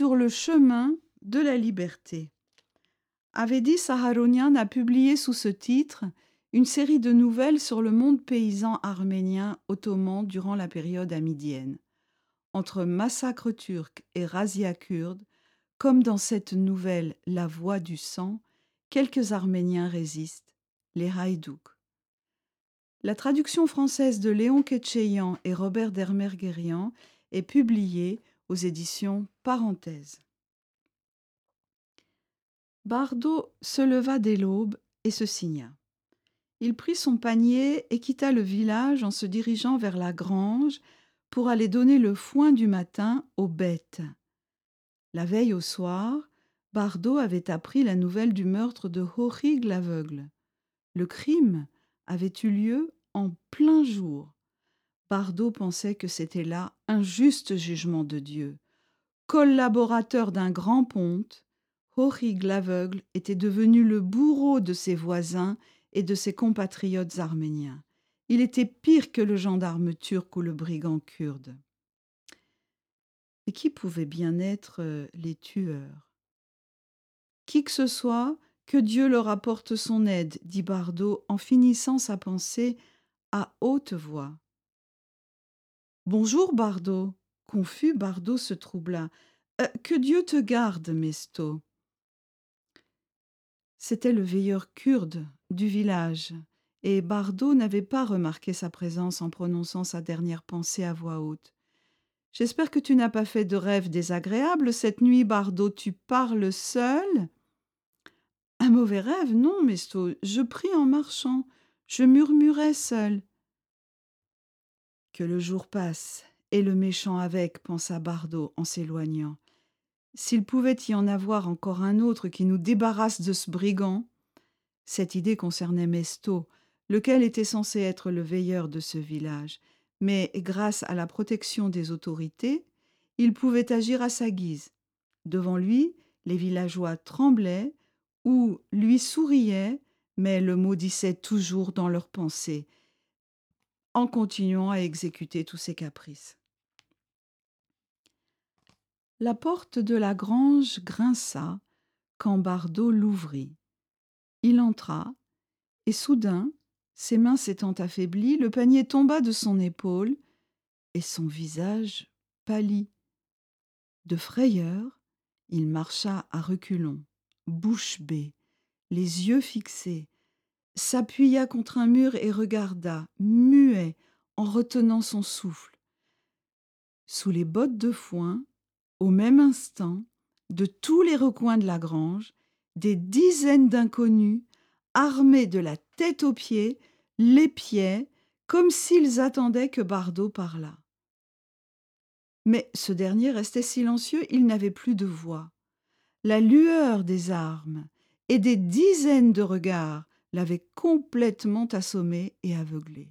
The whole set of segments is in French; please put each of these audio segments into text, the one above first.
sur le chemin de la liberté. Avedi Saharonian a publié sous ce titre une série de nouvelles sur le monde paysan arménien ottoman durant la période amidienne. Entre massacres turcs et razzias kurdes, comme dans cette nouvelle La voix du sang, quelques Arméniens résistent, les Haïdouks. La traduction française de Léon Ketcheyan et Robert Dermerguerian est publiée aux éditions Parenthèse. Bardot se leva dès l'aube et se signa. Il prit son panier et quitta le village en se dirigeant vers la grange pour aller donner le foin du matin aux bêtes. La veille au soir, Bardot avait appris la nouvelle du meurtre de Horig l'aveugle. Le crime avait eu lieu en plein jour. Bardot pensait que c'était là un juste jugement de Dieu. Collaborateur d'un grand ponte, Horig l'aveugle était devenu le bourreau de ses voisins et de ses compatriotes arméniens. Il était pire que le gendarme turc ou le brigand kurde. Et qui pouvaient bien être euh, les tueurs? Qui que ce soit, que Dieu leur apporte son aide, dit Bardot en finissant sa pensée à haute voix. Bonjour, Bardot. Confus, Bardot se troubla. Euh, que Dieu te garde, Mesto. C'était le veilleur kurde du village, et Bardot n'avait pas remarqué sa présence en prononçant sa dernière pensée à voix haute. J'espère que tu n'as pas fait de rêve désagréable cette nuit, Bardot. Tu parles seul Un mauvais rêve, non, Mesto. Je prie en marchant. Je murmurais seul. Le jour passe, et le méchant avec, pensa Bardot en s'éloignant. S'il pouvait y en avoir encore un autre qui nous débarrasse de ce brigand. Cette idée concernait Mesto, lequel était censé être le veilleur de ce village, mais grâce à la protection des autorités, il pouvait agir à sa guise. Devant lui, les villageois tremblaient ou lui souriaient, mais le maudissaient toujours dans leurs pensées, en continuant à exécuter tous ses caprices. La porte de la grange grinça quand Bardot l'ouvrit. Il entra, et soudain, ses mains s'étant affaiblies, le panier tomba de son épaule, et son visage pâlit. De frayeur, il marcha à reculons, bouche bée, les yeux fixés, s'appuya contre un mur et regarda, muet, en retenant son souffle. Sous les bottes de foin, au même instant, de tous les recoins de la grange, des dizaines d'inconnus, armés de la tête aux pieds, l'épiaient, comme s'ils attendaient que Bardot parlât. Mais ce dernier restait silencieux, il n'avait plus de voix. La lueur des armes et des dizaines de regards l'avaient complètement assommé et aveuglé.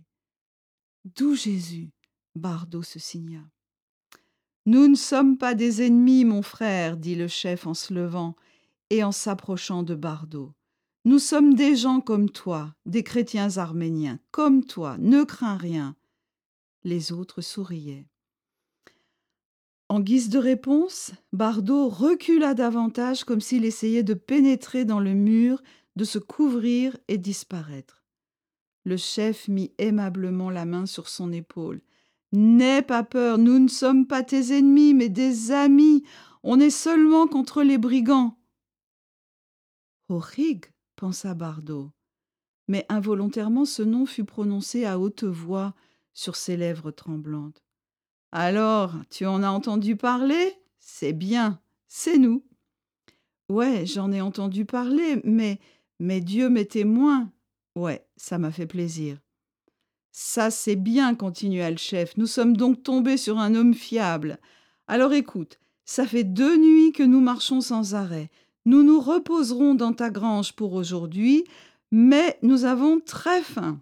D'où Jésus Bardot se signa. Nous ne sommes pas des ennemis, mon frère, dit le chef en se levant et en s'approchant de Bardot. Nous sommes des gens comme toi, des chrétiens arméniens, comme toi, ne crains rien. Les autres souriaient. En guise de réponse, Bardot recula davantage comme s'il essayait de pénétrer dans le mur, de se couvrir et disparaître. Le chef mit aimablement la main sur son épaule. N'aie pas peur, nous ne sommes pas tes ennemis, mais des amis. On est seulement contre les brigands. Horig, pensa Bardot. Mais involontairement ce nom fut prononcé à haute voix sur ses lèvres tremblantes. Alors, tu en as entendu parler? C'est bien, c'est nous. Ouais, j'en ai entendu parler, mais, mais Dieu m'est témoin. Ouais, ça m'a fait plaisir. Ça, c'est bien, continua le chef. Nous sommes donc tombés sur un homme fiable. Alors écoute, ça fait deux nuits que nous marchons sans arrêt. Nous nous reposerons dans ta grange pour aujourd'hui, mais nous avons très faim.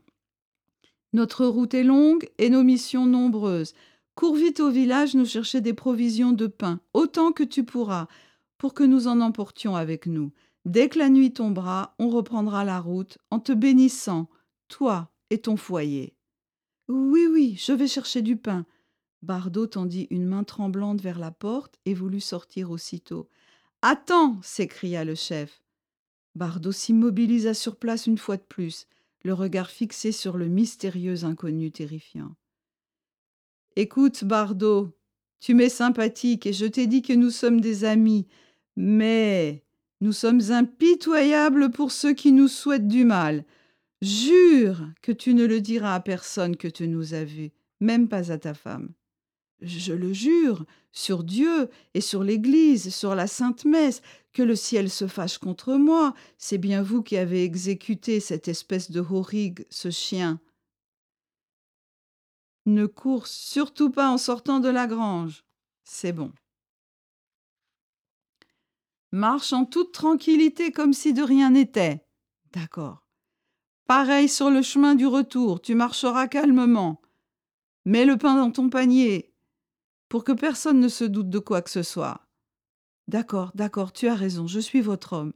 Notre route est longue et nos missions nombreuses. Cours vite au village nous chercher des provisions de pain, autant que tu pourras, pour que nous en emportions avec nous. Dès que la nuit tombera, on reprendra la route en te bénissant, toi et ton foyer. Oui, oui, je vais chercher du pain. Bardot tendit une main tremblante vers la porte et voulut sortir aussitôt. Attends s'écria le chef. Bardot s'immobilisa sur place une fois de plus, le regard fixé sur le mystérieux inconnu terrifiant. Écoute, Bardot, tu m'es sympathique et je t'ai dit que nous sommes des amis, mais nous sommes impitoyables pour ceux qui nous souhaitent du mal. Jure que tu ne le diras à personne que tu nous as vus, même pas à ta femme. Je le jure, sur Dieu et sur l'Église, sur la Sainte Messe, que le ciel se fâche contre moi. C'est bien vous qui avez exécuté cette espèce de horrigue, ce chien. Ne cours surtout pas en sortant de la grange. C'est bon. Marche en toute tranquillité comme si de rien n'était. D'accord. Pareil sur le chemin du retour, tu marcheras calmement. Mets le pain dans ton panier, pour que personne ne se doute de quoi que ce soit. D'accord, d'accord, tu as raison, je suis votre homme.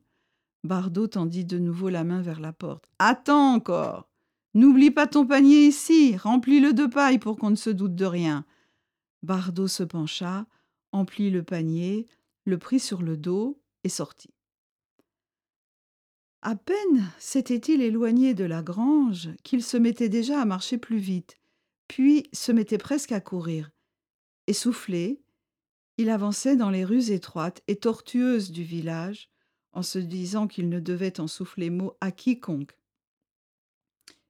Bardot tendit de nouveau la main vers la porte. Attends encore. N'oublie pas ton panier ici, remplis-le de paille pour qu'on ne se doute de rien. Bardot se pencha, emplit le panier, le prit sur le dos et sortit. À peine s'était-il éloigné de la grange qu'il se mettait déjà à marcher plus vite, puis se mettait presque à courir. Essoufflé, il avançait dans les rues étroites et tortueuses du village, en se disant qu'il ne devait en souffler mot à quiconque.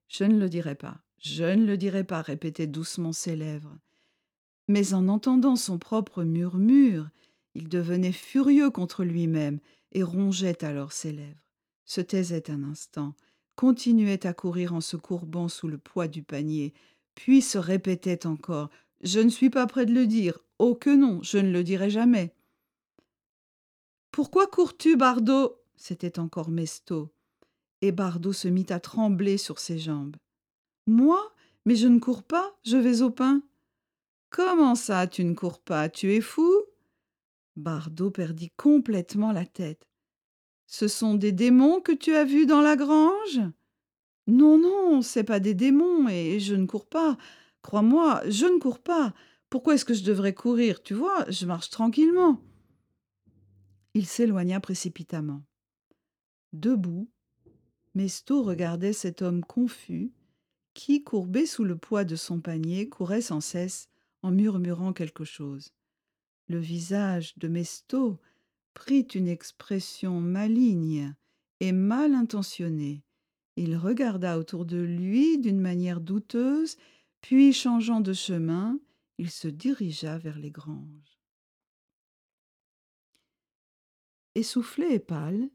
Je ne le dirai pas, je ne le dirai pas, répétaient doucement ses lèvres. Mais en entendant son propre murmure, il devenait furieux contre lui-même et rongeait alors ses lèvres se taisait un instant, continuait à courir en se courbant sous le poids du panier, puis se répétait encore Je ne suis pas près de le dire. Oh que non, je ne le dirai jamais. Pourquoi cours-tu, Bardot? C'était encore Mesto. Et Bardot se mit à trembler sur ses jambes. Moi? Mais je ne cours pas, je vais au pain. Comment ça, tu ne cours pas? Tu es fou? Bardot perdit complètement la tête. Ce sont des démons que tu as vus dans la grange? Non, non, c'est pas des démons, et je ne cours pas. Crois-moi, je ne cours pas. Pourquoi est-ce que je devrais courir? Tu vois, je marche tranquillement. Il s'éloigna précipitamment. Debout, Mesto regardait cet homme confus qui, courbé sous le poids de son panier, courait sans cesse en murmurant quelque chose. Le visage de Mesto prit une expression maligne et mal intentionnée. Il regarda autour de lui d'une manière douteuse, puis changeant de chemin, il se dirigea vers les granges. Essoufflé et pâle,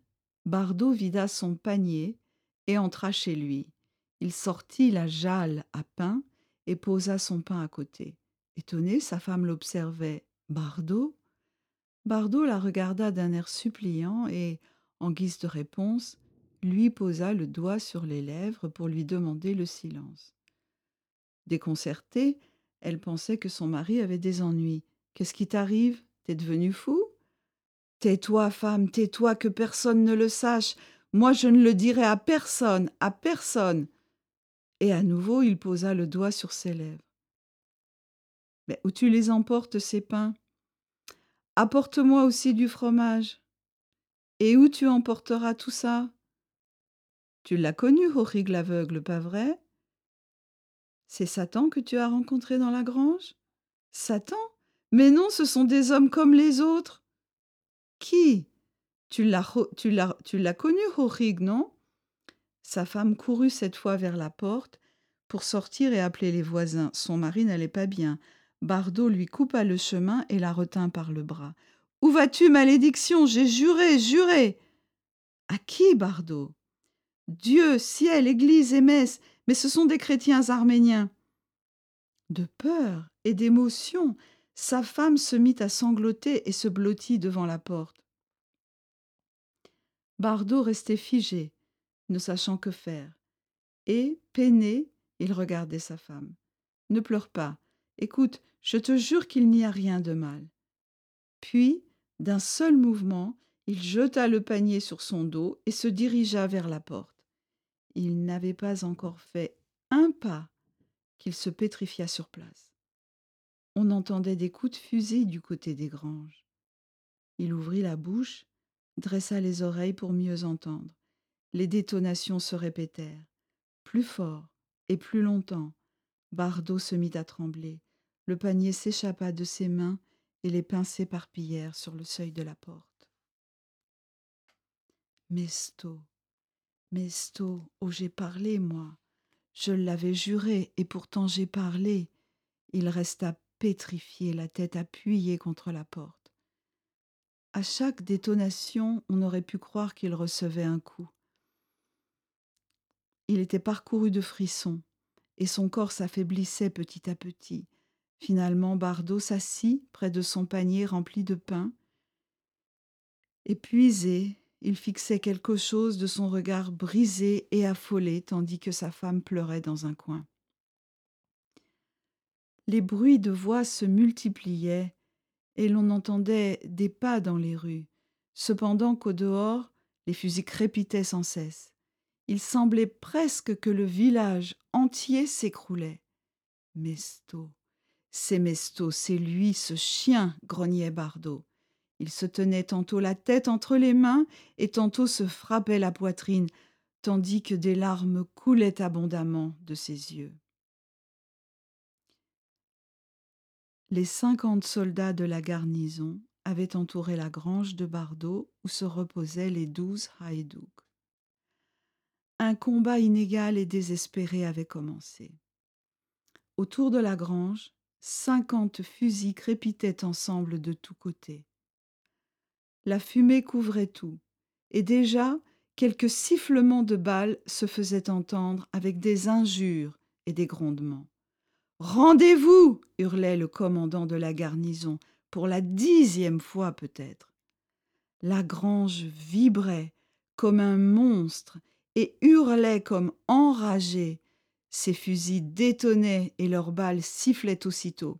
Bardot vida son panier et entra chez lui. Il sortit la jalle à pain et posa son pain à côté. Étonné, sa femme l'observait. Bardot? Bardot la regarda d'un air suppliant et, en guise de réponse, lui posa le doigt sur les lèvres pour lui demander le silence. Déconcertée, elle pensait que son mari avait des ennuis. Qu'est-ce qui t'arrive? T'es devenu fou? Tais-toi, femme, tais-toi, que personne ne le sache. Moi, je ne le dirai à personne, à personne. Et à nouveau, il posa le doigt sur ses lèvres. Mais où tu les emportes, ces pains Apporte-moi aussi du fromage. Et où tu emporteras tout ça? Tu l'as connu, horrible aveugle, pas vrai? C'est Satan que tu as rencontré dans la grange? Satan? Mais non, ce sont des hommes comme les autres. Qui? Tu l'as, connu, Horig, non? Sa femme courut cette fois vers la porte pour sortir et appeler les voisins. Son mari n'allait pas bien. Bardot lui coupa le chemin et la retint par le bras. Où vas-tu, malédiction? J'ai juré, juré À qui, Bardot Dieu, ciel, église et messe, mais ce sont des chrétiens arméniens. De peur et d'émotion, sa femme se mit à sangloter et se blottit devant la porte. Bardot restait figé, ne sachant que faire. Et, peiné, il regardait sa femme. Ne pleure pas. Écoute, je te jure qu'il n'y a rien de mal. Puis, d'un seul mouvement, il jeta le panier sur son dos et se dirigea vers la porte. Il n'avait pas encore fait un pas qu'il se pétrifia sur place. On entendait des coups de fusil du côté des granges. Il ouvrit la bouche, dressa les oreilles pour mieux entendre. Les détonations se répétèrent, plus fort et plus longtemps. Bardot se mit à trembler. Le panier s'échappa de ses mains et les pains s'éparpillèrent sur le seuil de la porte. Mesto, Mesto, oh j'ai parlé, moi. Je l'avais juré, et pourtant j'ai parlé. Il resta pétrifié, la tête appuyée contre la porte. À chaque détonation, on aurait pu croire qu'il recevait un coup. Il était parcouru de frissons, et son corps s'affaiblissait petit à petit. Finalement, Bardot s'assit près de son panier rempli de pain. Épuisé, il fixait quelque chose de son regard brisé et affolé, tandis que sa femme pleurait dans un coin. Les bruits de voix se multipliaient, et l'on entendait des pas dans les rues, cependant qu'au dehors, les fusils crépitaient sans cesse. Il semblait presque que le village entier s'écroulait. Mesto, c'est Mesto, c'est lui, ce chien, grognait Bardot. Il se tenait tantôt la tête entre les mains et tantôt se frappait la poitrine, tandis que des larmes coulaient abondamment de ses yeux. Les cinquante soldats de la garnison avaient entouré la grange de Bardot où se reposaient les douze haïdouks. Un combat inégal et désespéré avait commencé. Autour de la grange, cinquante fusils crépitaient ensemble de tous côtés. La fumée couvrait tout, et déjà quelques sifflements de balles se faisaient entendre avec des injures et des grondements. Rendez-vous hurlait le commandant de la garnison, pour la dixième fois peut-être. La grange vibrait comme un monstre et hurlait comme enragé. Ses fusils détonnaient et leurs balles sifflaient aussitôt.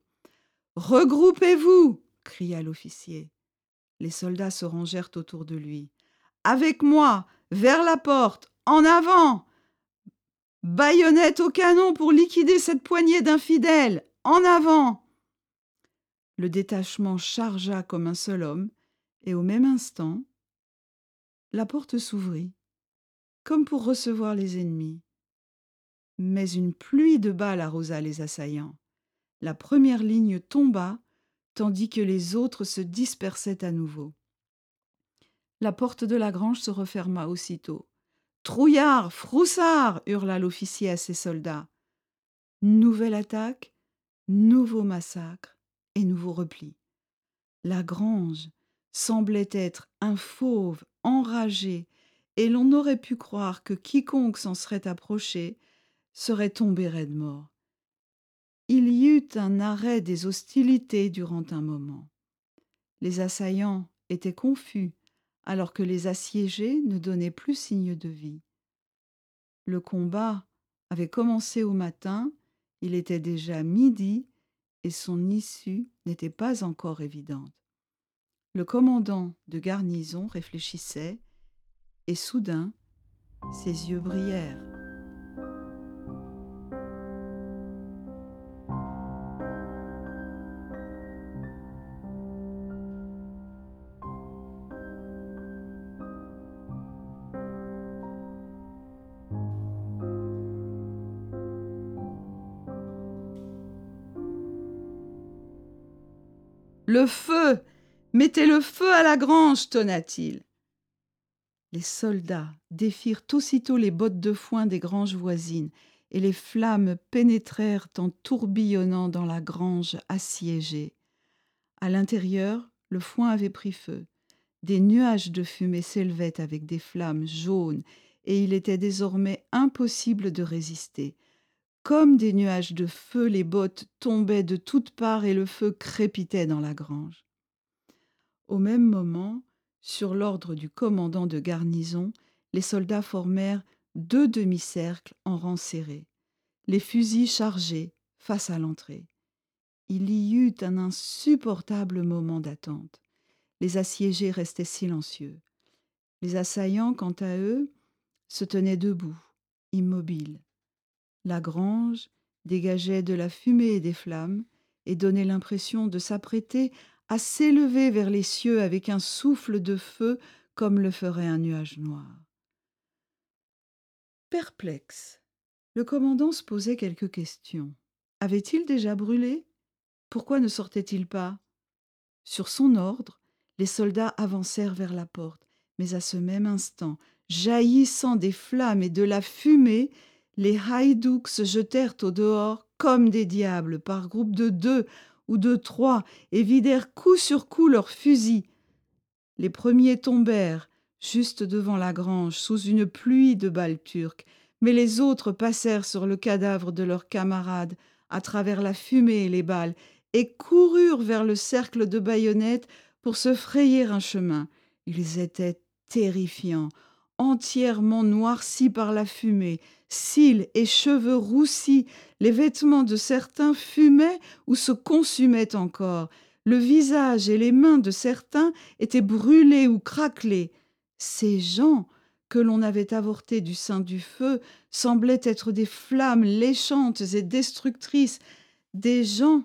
Regroupez-vous cria l'officier. Les soldats se rangèrent autour de lui. Avec moi, vers la porte, en avant Baïonnette au canon pour liquider cette poignée d'infidèles En avant Le détachement chargea comme un seul homme, et au même instant, la porte s'ouvrit comme pour recevoir les ennemis. Mais une pluie de balles arrosa les assaillants. La première ligne tomba, tandis que les autres se dispersaient à nouveau. La porte de la grange se referma aussitôt. Trouillard, froussard hurla l'officier à ses soldats. Nouvelle attaque, nouveau massacre et nouveau repli. La grange semblait être un fauve enragé et l'on aurait pu croire que quiconque s'en serait approché serait tombé raide mort. Il y eut un arrêt des hostilités durant un moment. Les assaillants étaient confus, alors que les assiégés ne donnaient plus signe de vie. Le combat avait commencé au matin, il était déjà midi, et son issue n'était pas encore évidente. Le commandant de garnison réfléchissait et soudain, ses yeux brillèrent. Le feu Mettez le feu à la grange tonna-t-il. Les soldats défirent aussitôt les bottes de foin des granges voisines, et les flammes pénétrèrent en tourbillonnant dans la grange assiégée. À l'intérieur, le foin avait pris feu. Des nuages de fumée s'élevaient avec des flammes jaunes, et il était désormais impossible de résister. Comme des nuages de feu, les bottes tombaient de toutes parts et le feu crépitait dans la grange. Au même moment, sur l'ordre du commandant de garnison, les soldats formèrent deux demi-cercles en rang serré, les fusils chargés face à l'entrée. Il y eut un insupportable moment d'attente. Les assiégés restaient silencieux. Les assaillants, quant à eux, se tenaient debout, immobiles. La grange dégageait de la fumée et des flammes, et donnait l'impression de s'apprêter à s'élever vers les cieux avec un souffle de feu comme le ferait un nuage noir. Perplexe, le commandant se posait quelques questions. Avait-il déjà brûlé? Pourquoi ne sortait-il pas? Sur son ordre, les soldats avancèrent vers la porte, mais à ce même instant, jaillissant des flammes et de la fumée, les haïdouks se jetèrent au dehors comme des diables, par groupes de deux ou de trois, et vidèrent coup sur coup leurs fusils. Les premiers tombèrent juste devant la grange, sous une pluie de balles turques, mais les autres passèrent sur le cadavre de leurs camarades, à travers la fumée et les balles, et coururent vers le cercle de baïonnettes pour se frayer un chemin. Ils étaient terrifiants, entièrement noircis par la fumée, cils et cheveux roussis, les vêtements de certains fumaient ou se consumaient encore, le visage et les mains de certains étaient brûlés ou craquelés. Ces gens que l'on avait avortés du sein du feu semblaient être des flammes léchantes et destructrices, des gens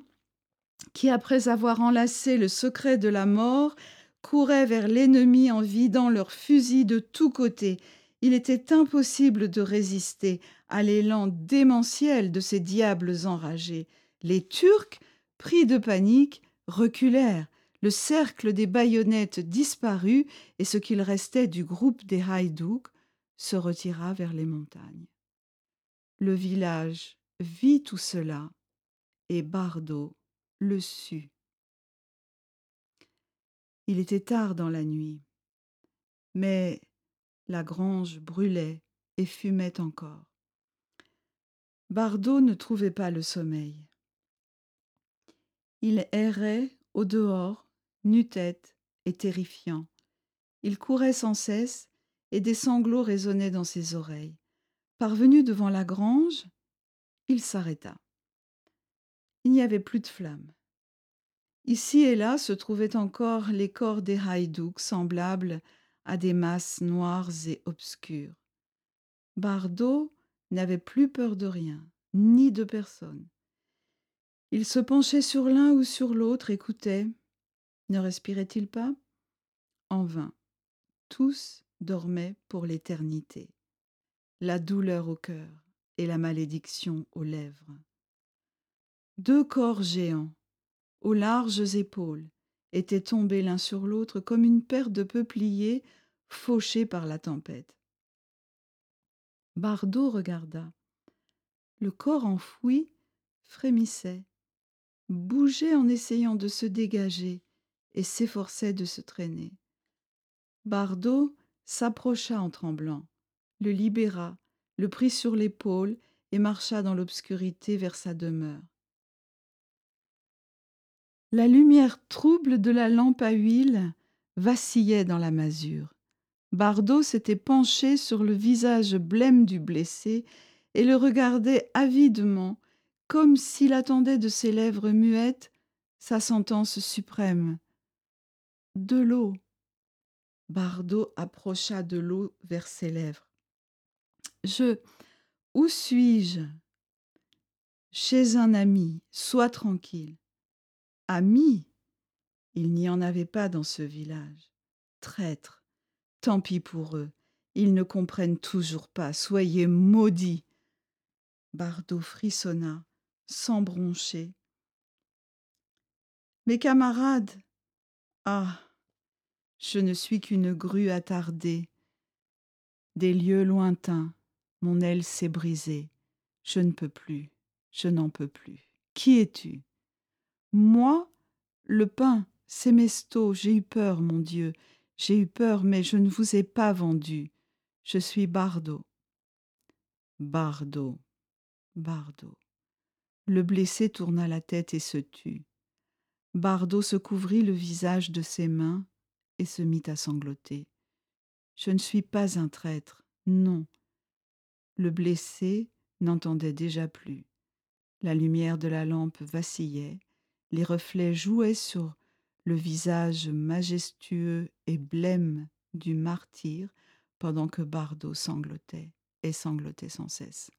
qui, après avoir enlacé le secret de la mort, couraient vers l'ennemi en vidant leurs fusils de tous côtés. Il était impossible de résister à l'élan démentiel de ces diables enragés. Les Turcs, pris de panique, reculèrent. Le cercle des baïonnettes disparut et ce qu'il restait du groupe des Haïdouks se retira vers les montagnes. Le village vit tout cela et Bardot le sut. Il était tard dans la nuit, mais la grange brûlait et fumait encore. Bardot ne trouvait pas le sommeil. Il errait au dehors, nu-tête et terrifiant. Il courait sans cesse et des sanglots résonnaient dans ses oreilles. Parvenu devant la grange, il s'arrêta. Il n'y avait plus de flammes. Ici et là se trouvaient encore les corps des haïdouks semblables à des masses noires et obscures. Bardot n'avait plus peur de rien, ni de personne. Il se penchait sur l'un ou sur l'autre, écoutait. Ne respirait-il pas? En vain. Tous dormaient pour l'éternité. La douleur au cœur et la malédiction aux lèvres. Deux corps géants, aux larges épaules, étaient tombés l'un sur l'autre comme une paire de peupliers fauchés par la tempête. Bardot regarda. Le corps enfoui frémissait, bougeait en essayant de se dégager et s'efforçait de se traîner. Bardot s'approcha en tremblant, le libéra, le prit sur l'épaule et marcha dans l'obscurité vers sa demeure. La lumière trouble de la lampe à huile vacillait dans la masure. Bardot s'était penché sur le visage blême du blessé et le regardait avidement, comme s'il attendait de ses lèvres muettes sa sentence suprême. De l'eau. Bardot approcha de l'eau vers ses lèvres. Je. Où suis-je? Chez un ami, sois tranquille. Amis Il n'y en avait pas dans ce village. Traîtres, tant pis pour eux, ils ne comprennent toujours pas, soyez maudits. Bardot frissonna, sans broncher. Mes camarades Ah Je ne suis qu'une grue attardée. Des lieux lointains, mon aile s'est brisée. Je ne peux plus, je n'en peux plus. Qui es-tu? Moi, le pain, c'est Mesto, j'ai eu peur, mon Dieu, j'ai eu peur, mais je ne vous ai pas vendu. Je suis Bardot. Bardot, Bardot. Le blessé tourna la tête et se tut. Bardot se couvrit le visage de ses mains et se mit à sangloter. Je ne suis pas un traître, non. Le blessé n'entendait déjà plus. La lumière de la lampe vacillait, les reflets jouaient sur le visage majestueux et blême du martyr pendant que Bardot sanglotait et sanglotait sans cesse.